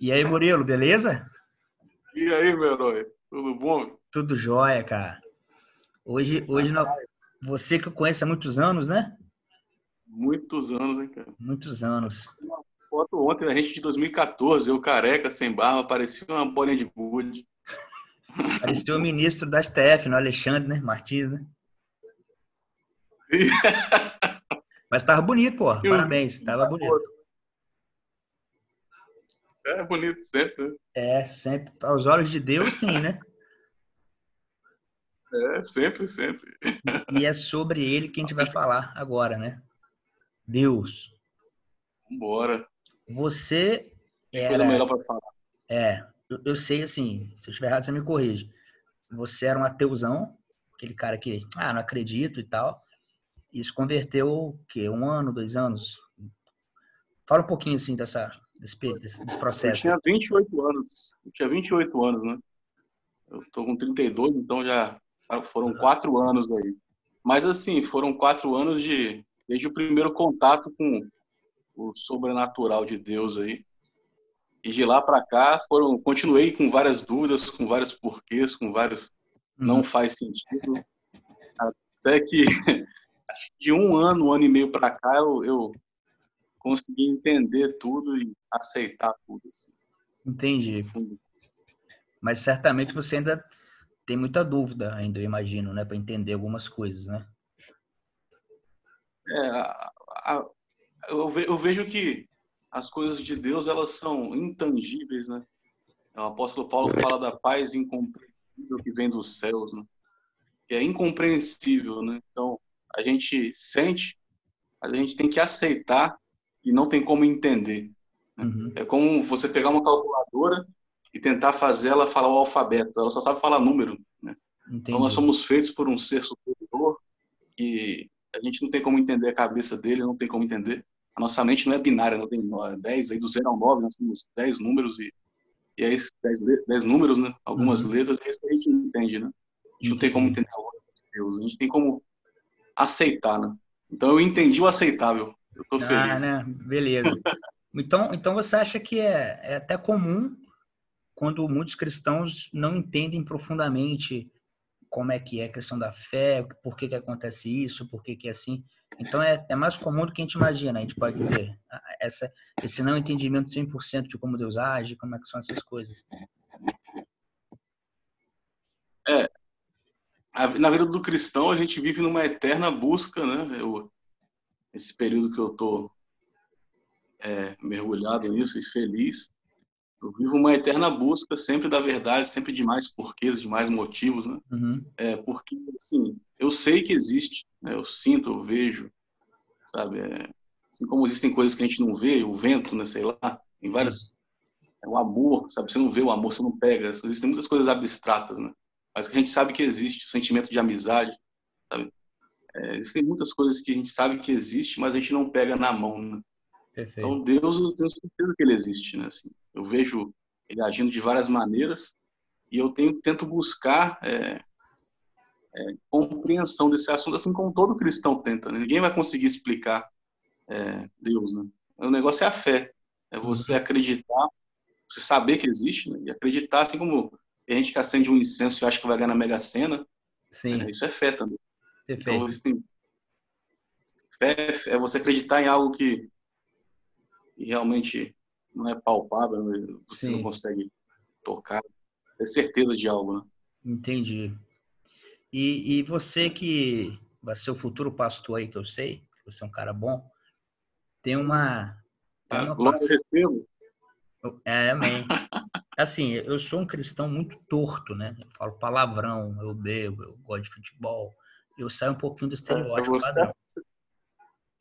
E aí, Murilo, beleza? E aí, meu herói? Tudo bom? Tudo jóia, cara. Hoje, hoje não... você que eu conheço há muitos anos, né? Muitos anos, hein, cara? Muitos anos. Uma foto ontem da gente de 2014, eu careca, sem barba, parecia uma bolinha de gude. Parecia o ministro da STF, no Alexandre, né? Martins, né? Mas tava bonito, pô. Parabéns, tava bonito. É bonito sempre, né? É, sempre. Aos olhos de Deus, sim, né? É, sempre, sempre. E é sobre ele que a gente vai falar agora, né? Deus. Vambora. Você era... Coisa melhor para falar. É, eu, eu, sei, assim, se eu estiver errado, você me corrige. Você era um ateuzão, aquele cara que, ah, não acredito e tal. Isso converteu, o quê? Um ano, dois anos? Fala um pouquinho, assim, dessa, desse, desse, desse processo. Eu tinha 28 anos. Eu tinha 28 anos, né? Eu tô com 32, então já foram quatro anos aí. Mas, assim, foram quatro anos de... Desde o primeiro contato com o sobrenatural de Deus aí. E de lá para cá foram, continuei com várias dúvidas, com vários porquês, com vários não uhum. faz sentido. Até que de um ano, um ano e meio para cá eu, eu consegui entender tudo e aceitar tudo. Assim. Entendi. Mas certamente você ainda tem muita dúvida, ainda eu imagino, né, para entender algumas coisas, né? É, a, a, eu, ve, eu vejo que as coisas de Deus elas são intangíveis, né? O apóstolo Paulo fala da paz incompreensível que vem dos céus, né? Que é incompreensível, né? Então, a gente sente, a gente tem que aceitar e não tem como entender. Né? Uhum. É como você pegar uma calculadora e tentar fazer ela falar o alfabeto. Ela só sabe falar número, né? Então, nós somos feitos por um ser superior e a gente não tem como entender a cabeça dele, não tem como entender a nossa mente não é binária, não tem 10, aí do 0 ao 9, nós temos 10 números e, e é 10, números, né? Algumas uhum. letras, é isso que a gente entende, né? A gente não tem como entender a de Deus, a gente tem como aceitar, né? Então eu entendi o aceitável, eu tô ah, feliz. Né? Beleza. então, então você acha que é, é até comum quando muitos cristãos não entendem profundamente como é que é a questão da fé, por que que acontece isso, por que que é assim. Então, é, é mais comum do que a gente imagina. A gente pode ter essa, esse não entendimento 100% de como Deus age, como é que são essas coisas. É. Na vida do cristão, a gente vive numa eterna busca, né? Eu, esse período que eu tô é, mergulhado nisso e feliz, eu vivo uma eterna busca sempre da verdade, sempre de mais porquês, de mais motivos, né? Uhum. É, porque, assim, eu sei que existe, né? eu sinto, eu vejo, sabe? É, assim como existem coisas que a gente não vê, o vento, né? Sei lá, tem vários... É, o amor, sabe? Você não vê o amor, você não pega. Existem muitas coisas abstratas, né? Mas que a gente sabe que existe, o sentimento de amizade, sabe? É, existem muitas coisas que a gente sabe que existe, mas a gente não pega na mão, né? Então, Deus, eu tenho certeza que ele existe, né? Assim, eu vejo ele agindo de várias maneiras e eu tenho, tento buscar é, é, compreensão desse assunto, assim como todo cristão tenta. Né? Ninguém vai conseguir explicar é, Deus, né? O negócio é a fé, é você uhum. acreditar, você saber que existe, né? E acreditar, assim como a gente que acende um incenso e acha que vai ganhar na Mega Sena, Sim. Né? isso é fé também. Perfeito. Então, existem... fé é você acreditar em algo que realmente não é palpável, né? você Sim. não consegue tocar, é certeza de algo, né? Entendi. E, e você que vai ser o futuro pastor aí, que eu sei, você é um cara bom, tem uma... Tem uma glória recebo. É, amém. Assim, eu sou um cristão muito torto, né? Eu falo palavrão, eu bebo, eu gosto de futebol. Eu saio um pouquinho do estereótipo é, você...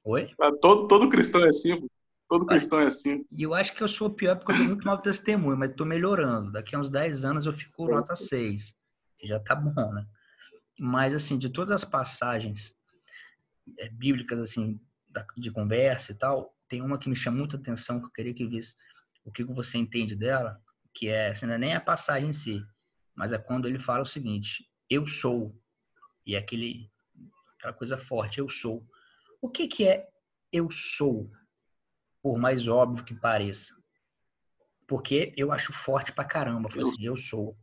Oi? Todo, todo cristão é assim. Todo cristão é assim. E eu acho que eu sou pior porque eu dou muito mau testemunho, mas estou melhorando. Daqui a uns 10 anos eu fico é nota 6. Que já tá bom, né? Mas, assim, de todas as passagens é, bíblicas, assim, de conversa e tal, tem uma que me chama muita atenção, que eu queria que visse o que você entende dela, que é, assim, não é nem a passagem em si, mas é quando ele fala o seguinte, eu sou, e é aquele, aquela coisa forte, eu sou. O que que é eu sou? por mais óbvio que pareça. Porque eu acho forte pra caramba. Eu, assim, eu sou.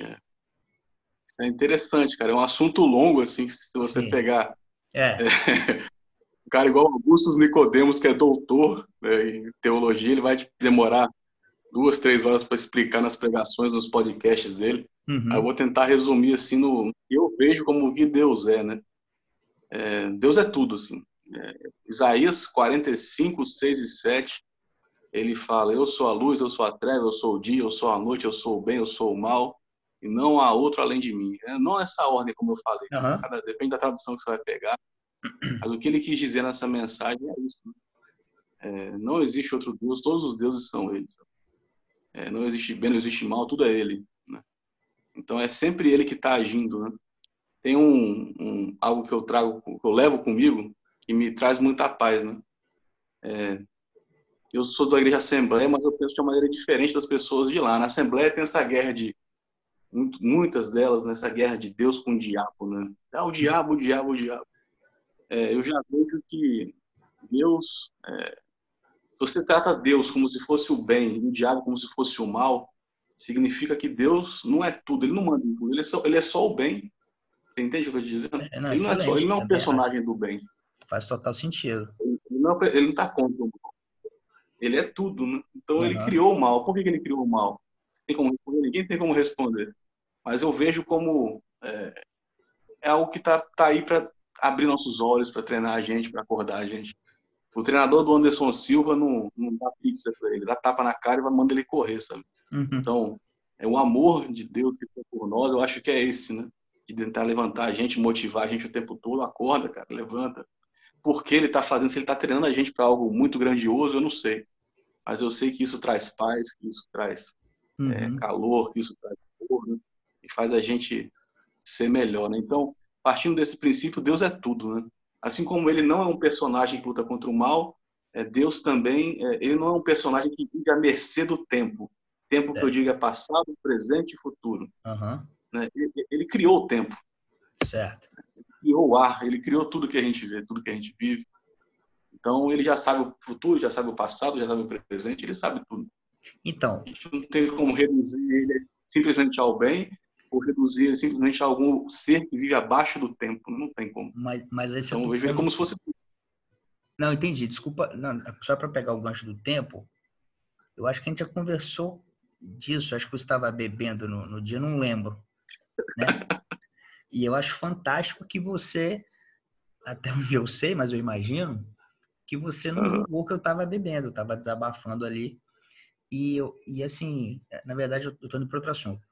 É. Isso é interessante, cara. É um assunto longo, assim, se você Sim. pegar. É. é. Um cara igual Augustus Nicodemos, que é doutor né, em teologia, ele vai demorar duas, três horas para explicar nas pregações, nos podcasts dele. Uhum. eu vou tentar resumir assim no que eu vejo como que Deus é, né? É, Deus é tudo, assim. É, Isaías 45, 6 e 7, ele fala: Eu sou a luz, eu sou a treva, eu sou o dia, eu sou a noite, eu sou o bem, eu sou o mal, e não há outro além de mim. É, não essa ordem, como eu falei, uhum. cada, depende da tradução que você vai pegar. Mas o que ele quis dizer nessa mensagem é isso. Né? É, não existe outro Deus, todos os deuses são eles. É, não existe bem, não existe mal, tudo é ele. Né? Então é sempre ele que está agindo. Né? Tem um, um, algo que eu trago, que eu levo comigo, que me traz muita paz, né? É, eu sou da igreja Assembleia, mas eu penso de uma maneira diferente das pessoas de lá. Na Assembleia tem essa guerra de muitas delas nessa guerra de Deus com o diabo, né? Ah, o diabo, o diabo, o diabo. É, eu já vejo que Deus, é, você trata Deus como se fosse o bem e o diabo como se fosse o mal, significa que Deus não é tudo, ele não manda em tudo, ele é só, ele é só o bem. Você entende o que eu estou dizendo? É, não, ele, não é só, ele não é um personagem do bem. Faz total sentido. Ele não está contra o mal. Ele é tudo. Né? Então uhum. ele criou o mal. Por que, que ele criou o mal? Tem como responder? Ninguém tem como responder. Mas eu vejo como é, é algo que está tá aí para abrir nossos olhos, para treinar a gente, para acordar a gente. O treinador do Anderson Silva não, não dá pizza para ele, dá tapa na cara e vai mandar ele correr, sabe? Uhum. Então, é o amor de Deus que foi por nós, eu acho que é esse, né? De tentar levantar a gente, motivar a gente o tempo todo. Acorda, cara, levanta por que ele está fazendo, se ele está treinando a gente para algo muito grandioso, eu não sei. Mas eu sei que isso traz paz, que isso traz é, uhum. é, calor, que isso traz amor, né? e faz a gente ser melhor. Né? Então, partindo desse princípio, Deus é tudo. Né? Assim como ele não é um personagem que luta contra o mal, é, Deus também, é, ele não é um personagem que vive à mercê do tempo. Tempo que eu é. digo é passado, presente e futuro. Uhum. Ele, ele, criou o tempo. Certo criou o ar, ele criou tudo que a gente vê, tudo que a gente vive. Então ele já sabe o futuro, já sabe o passado, já sabe o presente, ele sabe tudo. Então. A gente não tem como reduzir ele simplesmente ao bem ou reduzir simplesmente a algum ser que vive abaixo do tempo. Não tem como. Mas, mas então eu vejo como se fosse. Não, entendi. Desculpa. Não, só para pegar o gancho do tempo, eu acho que a gente já conversou disso. Acho que você estava bebendo no, no dia, não lembro. Né? E eu acho fantástico que você, até onde eu sei, mas eu imagino, que você não julgou que eu estava bebendo, eu estava desabafando ali. E, eu, e assim, na verdade, eu estou indo para outro assunto.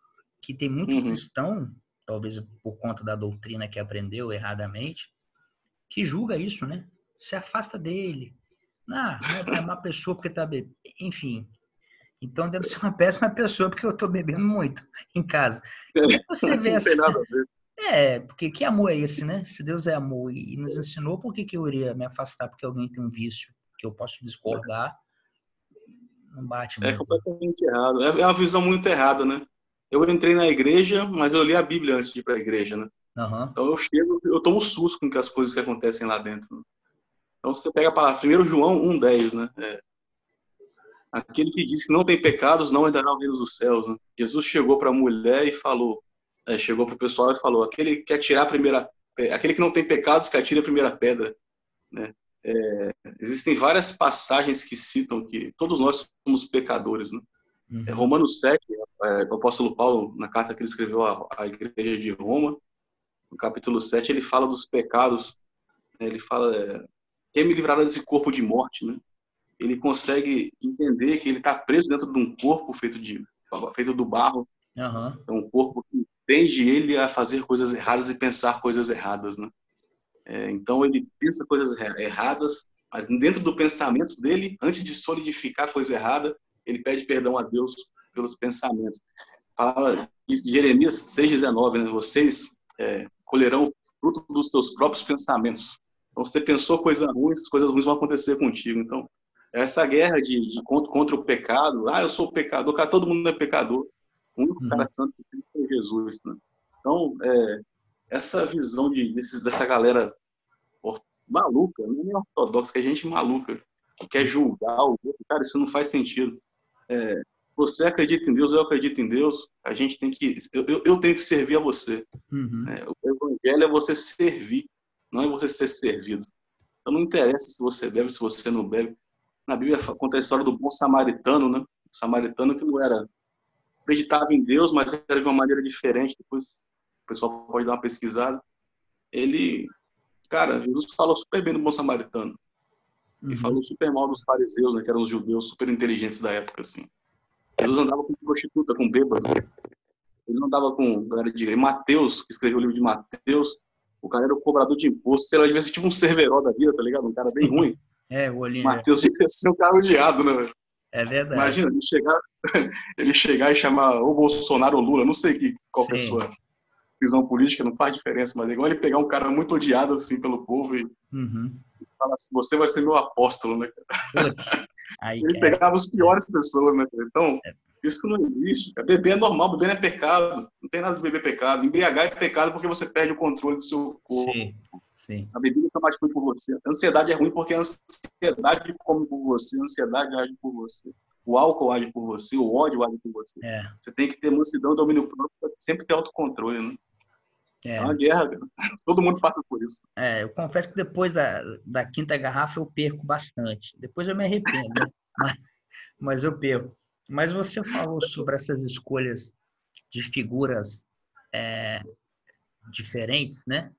Que tem muito uhum. cristão, talvez por conta da doutrina que aprendeu erradamente, que julga isso, né? Se afasta dele. Ah, não é uma pessoa porque está bebendo. Enfim. Então deve ser uma péssima pessoa porque eu estou bebendo muito em casa. É, você vê essa... É, porque que amor é esse, né? Se Deus é amor e nos ensinou, por que, que eu iria me afastar porque alguém tem um vício que eu posso discordar? Não bate é muito. É completamente errado. É uma visão muito errada, né? Eu entrei na igreja, mas eu li a Bíblia antes de ir para a igreja, né? Uhum. Então eu chego, eu tomo susto com as coisas que acontecem lá dentro. Né? Então você pega a palavra, 1 João 1,10, né? É, aquele que diz que não tem pecados não entrará no reino dos céus. Né? Jesus chegou para a mulher e falou: é, chegou para o pessoal e falou: aquele que quer tirar a primeira, aquele que não tem pecados que atire a primeira pedra, né? É, existem várias passagens que citam que todos nós somos pecadores, né? Uhum. É, Romanos 7, é, o apóstolo Paulo, na carta que ele escreveu à, à igreja de Roma, no capítulo 7, ele fala dos pecados, né? ele fala, é, quem me livrará desse corpo de morte, né? Ele consegue entender que ele está preso dentro de um corpo feito, de, feito do barro, uhum. é um corpo que tende ele a fazer coisas erradas e pensar coisas erradas, né? É, então ele pensa coisas erradas, mas dentro do pensamento dele, antes de solidificar coisa errada, ele pede perdão a Deus pelos pensamentos. Fala Jeremias 6,19, né? Vocês é, colherão fruto dos seus próprios pensamentos. Então, você pensou coisas ruins, coisas ruins vão acontecer contigo. Então, essa guerra de, de contra, contra, o pecado, ah, eu sou pecador, cara, todo mundo é pecador. O único cara uhum. santo que tem é Jesus. Né? Então, é, essa visão de, desses, dessa galera maluca, não é ortodoxa, que é gente maluca, que quer julgar o outro. Cara, isso não faz sentido. É, você acredita em Deus, eu acredito em Deus, a gente tem que. Eu, eu tenho que servir a você. Uhum. É, o evangelho é você servir, não é você ser servido. Então não interessa se você bebe, se você não bebe. Na Bíblia conta a história do bom samaritano, né? O samaritano que não era. acreditava em Deus, mas era de uma maneira diferente. Depois o pessoal pode dar uma pesquisada. Ele. Cara, Jesus falou super bem do bom samaritano. Uhum. E falou super mal dos fariseus, né? Que eram os judeus super inteligentes da época, assim. Jesus andava com prostituta, com bêbado. Ele não andava com galera de. Mateus, que escreveu o livro de Mateus, o cara era o cobrador de imposto. Sei lá, devia ser tipo um serveró da vida, tá ligado? Um cara bem ruim. É, o olhinho. Mateus devia ser um cara odiado, né? É verdade. Imagina, ele chegar, ele chegar e chamar o Bolsonaro ou Lula, não sei que, qual Sim. pessoa visão política, não faz diferença, mas é igual ele pegar um cara muito odiado assim pelo povo e, uhum. falar assim, você vai ser meu apóstolo, né? Aí, ele pegava as piores pessoas, né? Então, é. isso não existe. Beber é normal, beber não é pecado. Não tem nada de beber pecado. Embriagar é pecado porque você perde o controle do seu corpo. Sim. Sim. A bebida é mais ruim por você. A ansiedade é ruim porque a ansiedade come por você, a ansiedade age por você. O álcool age por você, o ódio age por você. É. Você tem que ter mansidão, domínio próprio, sempre ter autocontrole, né? É. é uma guerra, todo mundo passa por isso. É, eu confesso que depois da, da quinta garrafa eu perco bastante. Depois eu me arrependo, né? mas, mas eu perco. Mas você falou sobre essas escolhas de figuras é, diferentes, né?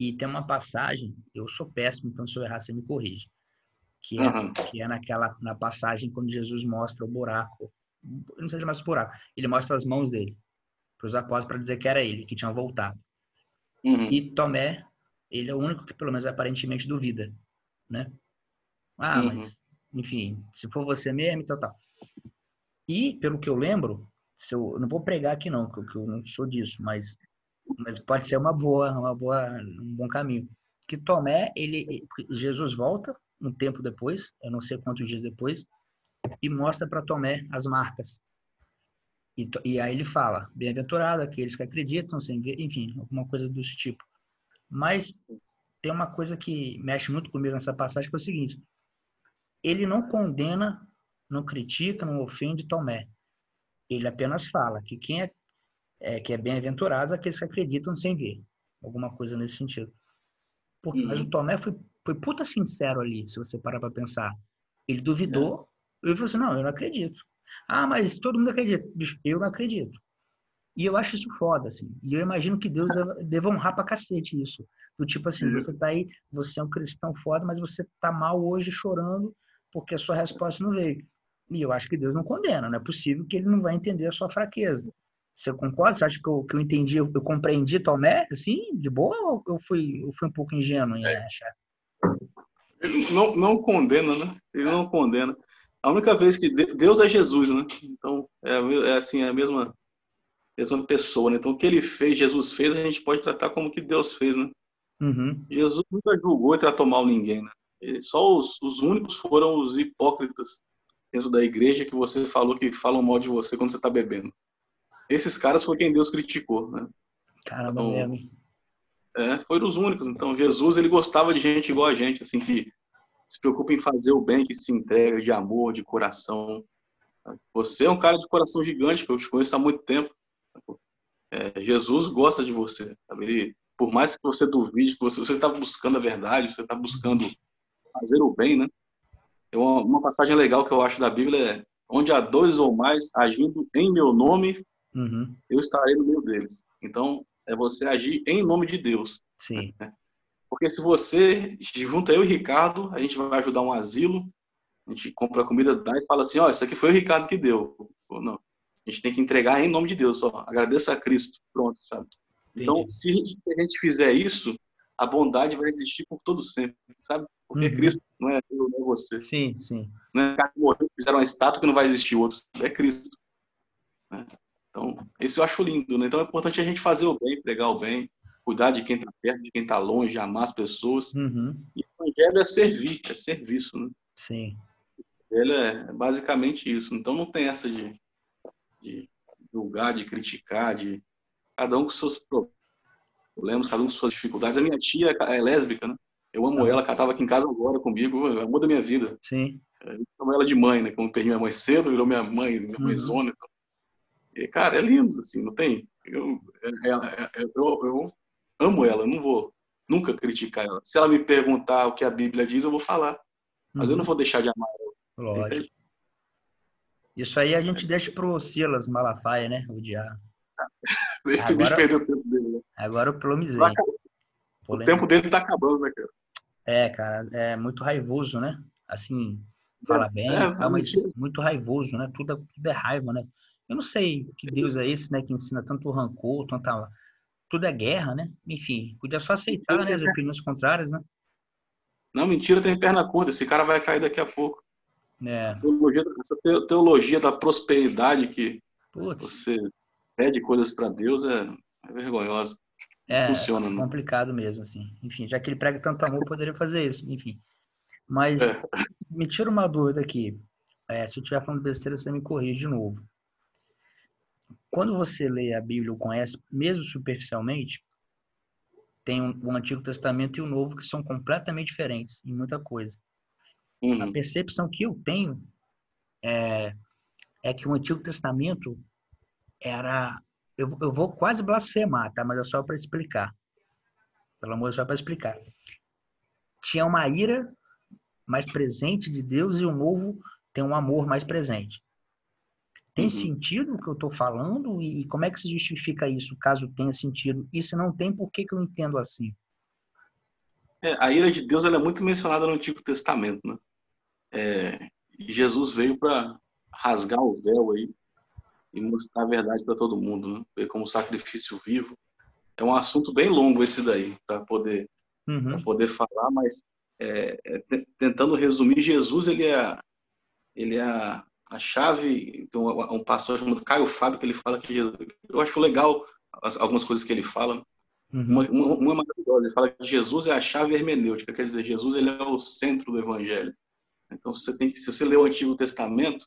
E tem uma passagem, eu sou péssimo, então se eu errar, você me corrige. Que é, uhum. que é naquela na passagem quando Jesus mostra o buraco. Não sei se é mais o buraco. Ele mostra as mãos dele para os apóstolos para dizer que era ele, que tinha voltado. Uhum. E Tomé, ele é o único que pelo menos aparentemente duvida, né? Ah, uhum. mas enfim, se for você mesmo, então tal. E pelo que eu lembro, se eu, eu não vou pregar aqui não, porque eu não sou disso, mas mas pode ser uma boa, uma boa, um bom caminho. Que Tomé, ele Jesus volta um tempo depois, eu não sei quantos dias depois, e mostra para Tomé as marcas e, e aí ele fala, bem-aventurado aqueles que acreditam sem ver, enfim, alguma coisa desse tipo. Mas tem uma coisa que mexe muito comigo nessa passagem, que é o seguinte, ele não condena, não critica, não ofende Tomé. Ele apenas fala que quem é, é que é bem-aventurado é aqueles que acreditam sem ver. Alguma coisa nesse sentido. Porque, uhum. Mas o Tomé foi, foi puta sincero ali, se você parar para pensar. Ele duvidou, é. ele falou assim, não, eu não acredito. Ah, mas todo mundo acredita. Bicho, eu não acredito. E eu acho isso foda, assim. E eu imagino que Deus deva honrar pra cacete isso. Do tipo assim, você tá aí, você é um cristão foda, mas você tá mal hoje chorando porque a sua resposta não veio. E eu acho que Deus não condena, não é possível que ele não vai entender a sua fraqueza. Você concorda? Você acha que eu, que eu entendi, eu, eu compreendi Tomé, assim, de boa, ou eu fui, eu fui um pouco ingênuo em é. achar? Ele não, não condena, né? Ele não condena a única vez que Deus é Jesus, né? Então é, é assim é a mesma mesma pessoa, né? Então o que ele fez, Jesus fez, a gente pode tratar como que Deus fez, né? Uhum. Jesus nunca julgou e tratou mal ninguém, né? Ele, só os, os únicos foram os hipócritas dentro da igreja que você falou que falam mal de você quando você está bebendo. Esses caras foi quem Deus criticou, né? Caramba, então, mesmo. É, foram os únicos. Então Jesus ele gostava de gente igual a gente, assim que se preocupa em fazer o bem, que se entrega de amor, de coração. Você é um cara de coração gigante, que eu te conheço há muito tempo. É, Jesus gosta de você. Sabe? Ele, por mais que você duvide, que você está buscando a verdade, você está buscando fazer o bem, né? Uma, uma passagem legal que eu acho da Bíblia é onde há dois ou mais agindo em meu nome, uhum. eu estarei no meio deles. Então, é você agir em nome de Deus. Sim. Né? Porque se você junta eu e o Ricardo, a gente vai ajudar um asilo, a gente compra a comida, dá e fala assim, ó, oh, isso aqui foi o Ricardo que deu. Ou não. A gente tem que entregar em nome de Deus, ó. Agradeça a Cristo. Pronto, sabe? Então, se a gente, fizer isso, a bondade vai existir por todo sempre, sabe? Porque uhum. Cristo não é eu, não é você. Sim, sim. Não é que morreu, fizeram uma estátua que não vai existir outro. É Cristo. Né? Então, isso eu acho lindo, né? Então é importante a gente fazer o bem, pregar o bem, cuidar de quem está perto, de quem está longe, amar as pessoas. Uhum. E o evangelho é servir, é serviço, né? Sim. Ele é basicamente isso. Então não tem essa de, de julgar, de criticar, de cada um com seus problemas, cada um com suas dificuldades. A minha tia é lésbica, né? Eu amo ela, ela estava aqui em casa agora comigo, é amor da minha vida. Sim. Eu chamo ela de mãe, né? Como perdi minha mãe cedo, virou minha mãe, minha uhum. mãezona. Então. E, cara, é lindo, assim, não tem. Eu, é, é, é, eu, eu amo ela, não vou nunca criticar ela. Se ela me perguntar o que a Bíblia diz, eu vou falar. Mas uhum. eu não uhum. vou deixar de amar ela. Lógico. Isso aí a gente deixa pro Silas Malafaia, né? O diabo. Esse agora, bicho perdeu o tempo dele, né? Agora eu promizei. O tempo dele tá acabando, né, cara? É, cara, é muito raivoso, né? Assim, fala bem, é, é mas muito raivoso, né? Tudo, tudo é raiva, né? Eu não sei que Deus é esse, né? Que ensina tanto rancor, tanta... Tudo é guerra, né? Enfim, podia só aceitar, né? As opiniões contrárias, né? Não, mentira, tem perna curta. Esse cara vai cair daqui a pouco. É. Teologia, essa teologia da prosperidade que Putz. você pede coisas para Deus é, é, vergonhosa. É, Funciona, é complicado mesmo, assim. Enfim, já que ele prega tanto amor, poderia fazer isso, enfim. Mas é. me tira uma dúvida aqui. É, se eu estiver falando besteira, você me corrige de novo. Quando você lê a Bíblia ou conhece, mesmo superficialmente, tem o Antigo Testamento e o Novo que são completamente diferentes em muita coisa. Uhum. A percepção que eu tenho é, é que o Antigo Testamento era. Eu, eu vou quase blasfemar, tá? Mas é só para explicar. Pelo amor de Deus, só para explicar. Tinha uma ira mais presente de Deus e o novo tem um amor mais presente. Tem uhum. sentido o que eu estou falando? E como é que se justifica isso, caso tenha sentido? E se não tem, por que, que eu entendo assim? É, a ira de Deus ela é muito mencionada no Antigo Testamento, né? É, Jesus veio para rasgar o véu aí e mostrar a verdade para todo mundo, né? como sacrifício vivo. É um assunto bem longo esse daí para poder uhum. poder falar, mas é, é, tentando resumir, Jesus ele é ele é a, chave. Então, um pastor chamado Caio Fábio que ele fala que Jesus, eu acho legal algumas coisas que ele fala. Uhum. Uma, uma, uma maravilhosa. Ele fala que Jesus é a chave hermenêutica, quer dizer, Jesus ele é o centro do evangelho. Então, você tem que, se você lê o Antigo Testamento,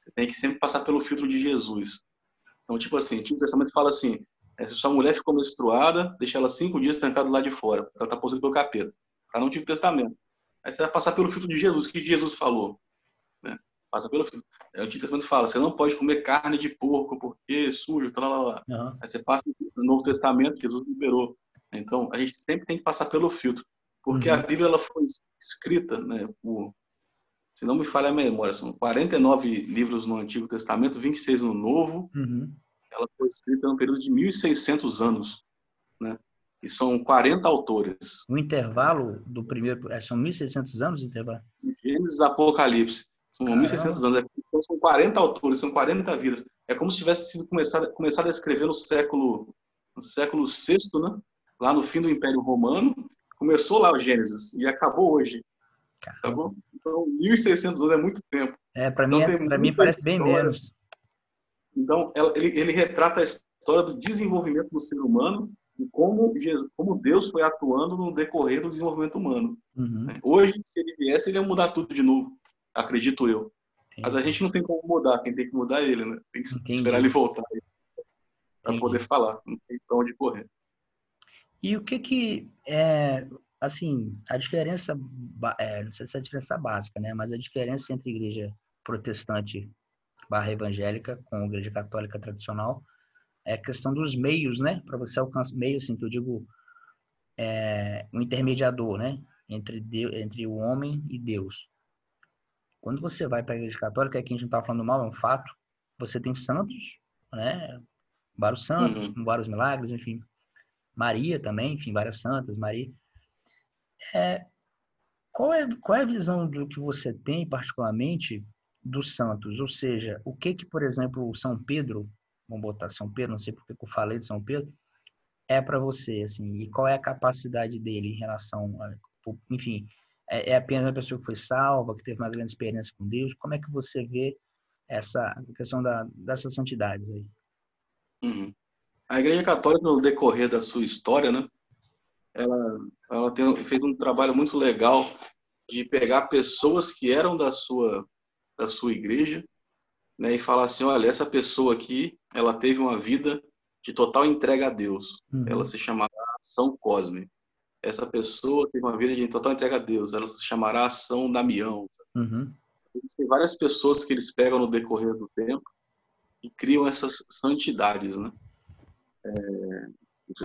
você tem que sempre passar pelo filtro de Jesus. Então, tipo assim, o Antigo Testamento fala assim: é, se sua mulher ficou menstruada, deixa ela cinco dias trancada lá de fora, ela está possuída pelo capeta. Está no Antigo Testamento. Aí você vai passar pelo filtro de Jesus. O que Jesus falou? Né? Passa pelo filtro. O Antigo Testamento fala: você não pode comer carne de porco porque é sujo, tal, lá, lá. Uhum. Aí você passa no Novo Testamento, Jesus liberou. Então, a gente sempre tem que passar pelo filtro. Porque uhum. a Bíblia ela foi escrita né, por se não me falha a memória, são 49 livros no Antigo Testamento, 26 no Novo. Uhum. Ela foi escrita num período de 1.600 anos, né? E são 40 autores. O intervalo do primeiro, é, são 1.600 anos o intervalo? Gênesis Apocalipse. São Caramba. 1.600 anos. Então, são 40 autores, são 40 vidas. É como se tivesse sido começado, começado a escrever no século, no século VI, né? Lá no fim do Império Romano. Começou lá o Gênesis e acabou hoje. Caramba. Tá bom? Então, 1.600 anos é muito tempo. É, para então, mim, é, pra mim parece bem menos. Então, ele, ele retrata a história do desenvolvimento do ser humano e como, Jesus, como Deus foi atuando no decorrer do desenvolvimento humano. Uhum. Hoje, se ele viesse, ele ia mudar tudo de novo, acredito eu. Entendi. Mas a gente não tem como mudar, quem tem que mudar é ele, né? Tem que Entendi. esperar ele voltar para poder falar, não tem para onde correr. E o que que é, assim, a diferença, é, não sei se é a diferença básica, né? Mas a diferença entre igreja protestante barra evangélica com a igreja católica tradicional é a questão dos meios, né? Para você alcançar meios, assim, que eu digo, é, um intermediador, né? Entre, Deus, entre o homem e Deus. Quando você vai para a igreja católica, aqui a gente não está falando mal, é um fato. Você tem santos, né? Vários santos, uhum. vários milagres, enfim. Maria também, enfim, várias santas, Maria. É, qual, é, qual é a visão do que você tem, particularmente, dos santos? Ou seja, o que que, por exemplo, São Pedro, vamos botar São Pedro, não sei porque eu falei de São Pedro, é para você, assim, e qual é a capacidade dele em relação, a, enfim, é, é, apenas uma pessoa que foi salva, que teve uma grande experiência com Deus? Como é que você vê essa questão da, dessas santidades aí? Uhum. A Igreja Católica, no decorrer da sua história, né, ela, ela tem, fez um trabalho muito legal de pegar pessoas que eram da sua, da sua igreja né, e falar assim, olha, essa pessoa aqui, ela teve uma vida de total entrega a Deus. Uhum. Ela se chamava São Cosme. Essa pessoa teve uma vida de total entrega a Deus, ela se chamará Ação Damião. Uhum. Tem várias pessoas que eles pegam no decorrer do tempo e criam essas santidades, né? É,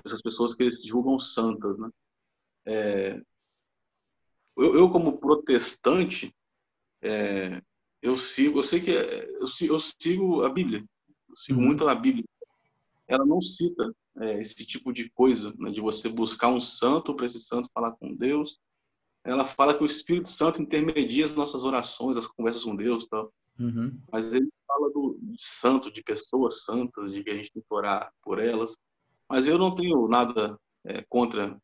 essas pessoas que eles julgam santas, né? É, eu, eu, como protestante, é, eu sigo, eu sei que eu, eu sigo a Bíblia, eu sigo uhum. muito a Bíblia. Ela não cita é, esse tipo de coisa, né, de você buscar um santo para esse santo falar com Deus. Ela fala que o Espírito Santo intermedia as nossas orações, as conversas com Deus, tal. Uhum. Mas ele fala do de santo, de pessoas santas, de que a gente tem que orar por elas. Mas eu não tenho nada é, contra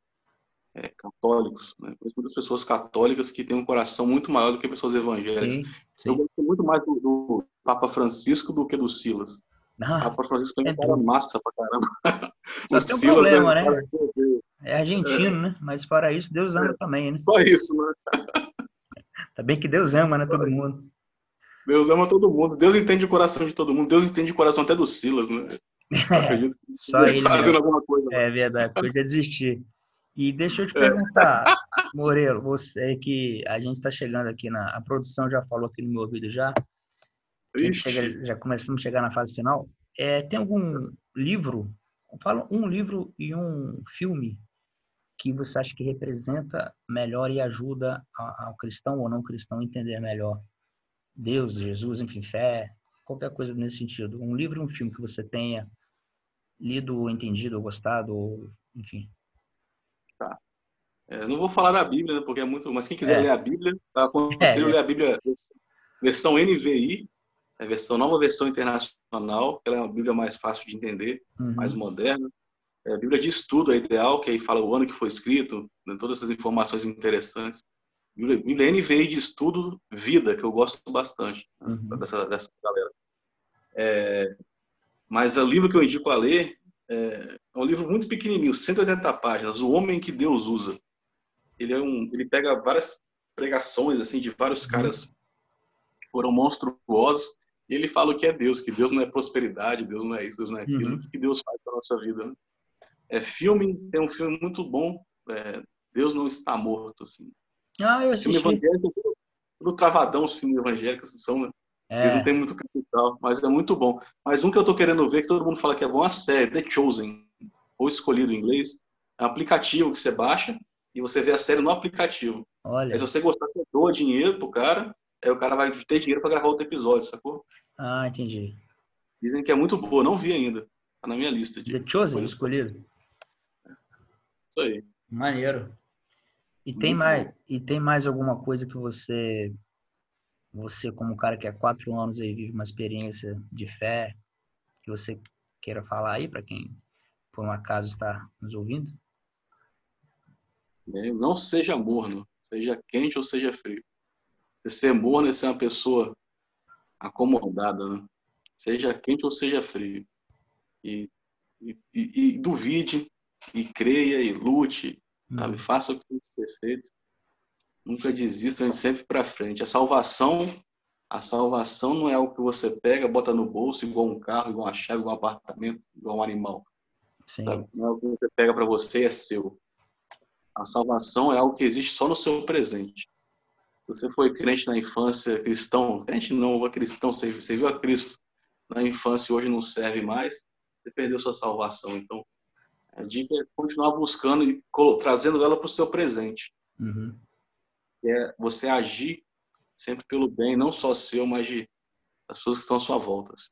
é, católicos, né? muitas pessoas católicas que têm um coração muito maior do que pessoas evangélicas. Sim, sim. Eu gosto muito mais do, do, Papa Francisco do que do Silas. Ah, o Papa Francisco é um cara massa pra caramba. Só tem um Silas problema, é, né? É argentino, é. né? Mas fora isso, Deus ama é. também, né? Só isso, né? Tá bem que Deus ama, né? Todo mundo. Deus ama todo mundo. Deus entende o coração de todo mundo. Deus entende o coração até do Silas, né? Que Só ele fazendo alguma coisa. É verdade, podia desistir. E deixa eu te perguntar, Moreiro, você que a gente está chegando aqui na a produção já falou aqui no meu ouvido já, chega, já começamos a chegar na fase final. É, tem algum livro, fala um livro e um filme que você acha que representa melhor e ajuda ao cristão ou não cristão a entender melhor Deus, Jesus, enfim, fé, qualquer coisa nesse sentido. Um livro e um filme que você tenha lido, entendido, ou gostado, ou, enfim. Tá. É, não vou falar da Bíblia, né, porque é muito. Mas quem quiser é. ler a Bíblia, tá, aconselho é. ler a Bíblia versão NVI, a versão nova versão internacional, ela é uma Bíblia mais fácil de entender, uhum. mais moderna. É, a Bíblia de estudo é ideal, que aí fala o ano que foi escrito, né, todas essas informações interessantes. Bíblia, Bíblia NVI de estudo, vida, que eu gosto bastante né, uhum. dessa, dessa galera. É, mas o livro que eu indico a ler é, é um livro muito pequenininho, 180 páginas, O Homem que Deus Usa. Ele, é um, ele pega várias pregações assim de vários uhum. caras que foram monstruosos e ele fala o que é Deus, que Deus não é prosperidade, Deus não é isso, Deus não é aquilo, uhum. o que Deus faz para nossa vida. Né? É filme, tem um filme muito bom, é, Deus não está morto, assim. Ah, eu assisti. Filme evangélico, tudo, tudo travadão os filmes evangélicos são, né? É. Eles não têm muito capital, mas é muito bom. Mas um que eu tô querendo ver, que todo mundo fala que é bom, é a série The Chosen, ou Escolhido em inglês. É um aplicativo que você baixa e você vê a série no aplicativo. Olha. Aí, se você gostar, você doa dinheiro pro cara, aí o cara vai ter dinheiro para gravar outro episódio, sacou? Ah, entendi. Dizem que é muito boa, não vi ainda. Tá na minha lista. De The Chosen, Escolhido. Isso aí. Maneiro. E tem mais, e tem mais alguma coisa que você você como cara que há quatro anos aí vive uma experiência de fé que você queira falar aí para quem por um acaso está nos ouvindo? É, não seja morno, seja quente ou seja frio. Você ser morno é ser uma pessoa acomodada, né? Seja quente ou seja frio. E, e, e, duvide, e creia, e lute, sabe? Uhum. Faça o que tem que ser feito nunca desista, sempre para frente. A salvação, a salvação não é algo que você pega, bota no bolso, igual um carro, igual uma chave, igual um apartamento, igual um animal. Sim. Não é algo que você pega para você, é seu. A salvação é algo que existe só no seu presente. Se você foi crente na infância, cristão, crente não, cristão, você viu a Cristo na infância e hoje não serve mais, você perdeu sua salvação. Então, a dica é continuar buscando e trazendo ela para o seu presente. Uhum é você agir sempre pelo bem, não só seu, mas de das pessoas que estão à sua volta. Assim.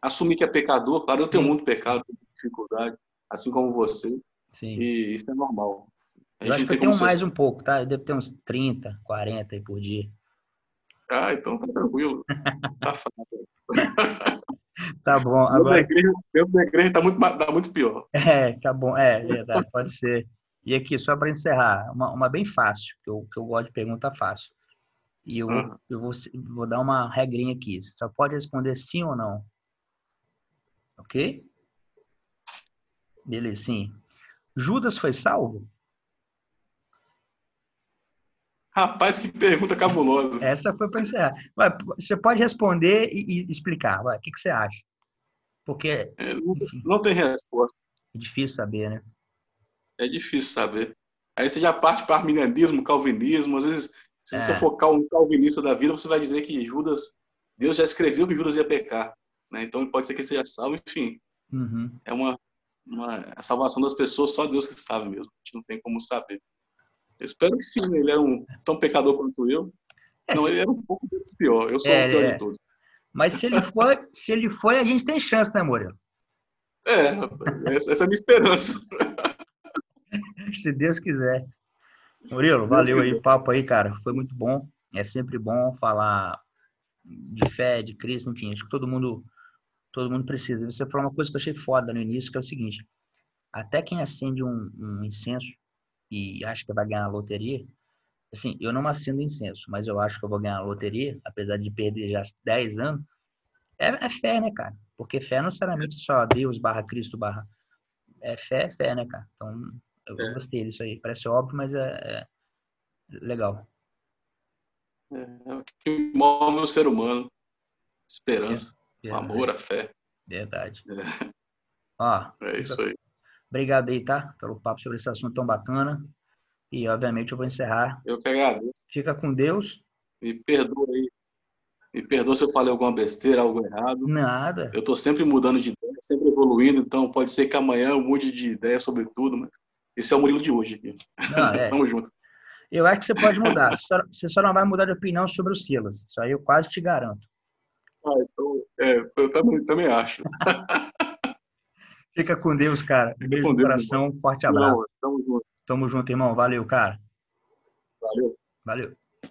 Assumir que é pecador, claro, eu tenho muito pecado, dificuldade, assim como você. Sim. E isso é normal. A eu acho que eu tenho mais um pouco, tá? Eu devo ter uns 30, 40 aí por dia. Ah, então tá tranquilo. tá fácil. tá bom. Agora... Dentro da igreja tá muito, tá muito pior. É, tá bom. É, verdade, pode ser. E aqui, só para encerrar, uma, uma, bem fácil, que eu, que eu gosto de pergunta fácil. E eu, uhum. eu vou, vou dar uma regrinha aqui. Você só pode responder sim ou não. Ok? Beleza, sim. Judas foi salvo? Rapaz, que pergunta cabulosa. Essa foi para encerrar. Você pode responder e, explicar. O que, que, você acha? Porque. É, não, tem resposta. É difícil saber, né? É difícil saber. Aí você já parte para arminianismo, calvinismo. Às vezes, se é. você for um calvinista da vida, você vai dizer que Judas, Deus já escreveu que Judas ia pecar. Né? Então pode ser que seja salvo, enfim. Uhum. É uma, uma a salvação das pessoas, só Deus que sabe mesmo. A gente não tem como saber. Eu espero que sim, né? ele era um tão pecador quanto eu. É, não, ele era um pouco pior. Eu sou é, o pior é. de todos. Mas se ele for, se ele for, a gente tem chance, né, Murilo? É, essa é a minha esperança. se Deus quiser. Murilo, valeu aí o papo aí, cara. Foi muito bom. É sempre bom falar de fé, de Cristo, enfim, acho que todo mundo todo mundo precisa. Você falou uma coisa que eu achei foda no início, que é o seguinte: até quem acende um, um incenso e acha que vai ganhar a loteria, assim, eu não acendo incenso, mas eu acho que eu vou ganhar a loteria, apesar de perder já 10 anos, é, é fé, né, cara? Porque fé não necessariamente só Deus barra Cristo barra. É fé, é fé, né, cara? Então, eu é. gostei disso aí. Parece óbvio, mas é, é legal. É, é, o que move o ser humano. Esperança, é, amor, a fé. Verdade. É. Ó, é isso aí. Obrigado aí, tá? Pelo papo sobre esse assunto tão bacana. E, obviamente, eu vou encerrar. Eu que agradeço. Fica com Deus. Me perdoa aí. Me perdoa se eu falei alguma besteira, algo errado. Nada. Eu estou sempre mudando de ideia, sempre evoluindo, então pode ser que amanhã eu mude de ideia sobre tudo, mas esse é o Murilo de hoje aqui. Não, é. Tamo junto. Eu acho que você pode mudar. Você só não vai mudar de opinião sobre o Silas. Isso aí eu quase te garanto. Ah, então, é, eu também, também acho. Fica com Deus, cara. Um beijo no coração, forte abraço. Não, tamo junto. Tamo junto, irmão. Valeu, cara. Valeu. Valeu.